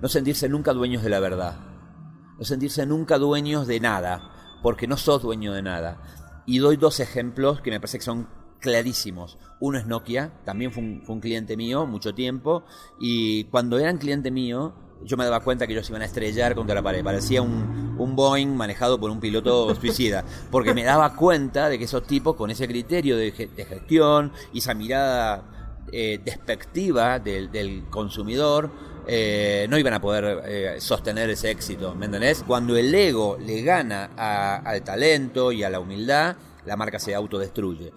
no sentirse nunca dueños de la verdad, no sentirse nunca dueños de nada, porque no sos dueño de nada. Y doy dos ejemplos que me parece que son clarísimos. Uno es Nokia, también fue un, cliente mío mucho tiempo, y cuando eran cliente mío, yo me daba cuenta que ellos iban a estrellar contra la pared. Parecía un, Boeing manejado por un piloto suicida. Porque me daba cuenta de que esos tipos, con ese criterio de, de gestión y esa mirada eh, despectiva del consumidor, eh, no iban a poder eh, sostener ese éxito. ¿Me entendés? Cuando el ego le gana a- al talento y a la humildad, la marca se autodestruye.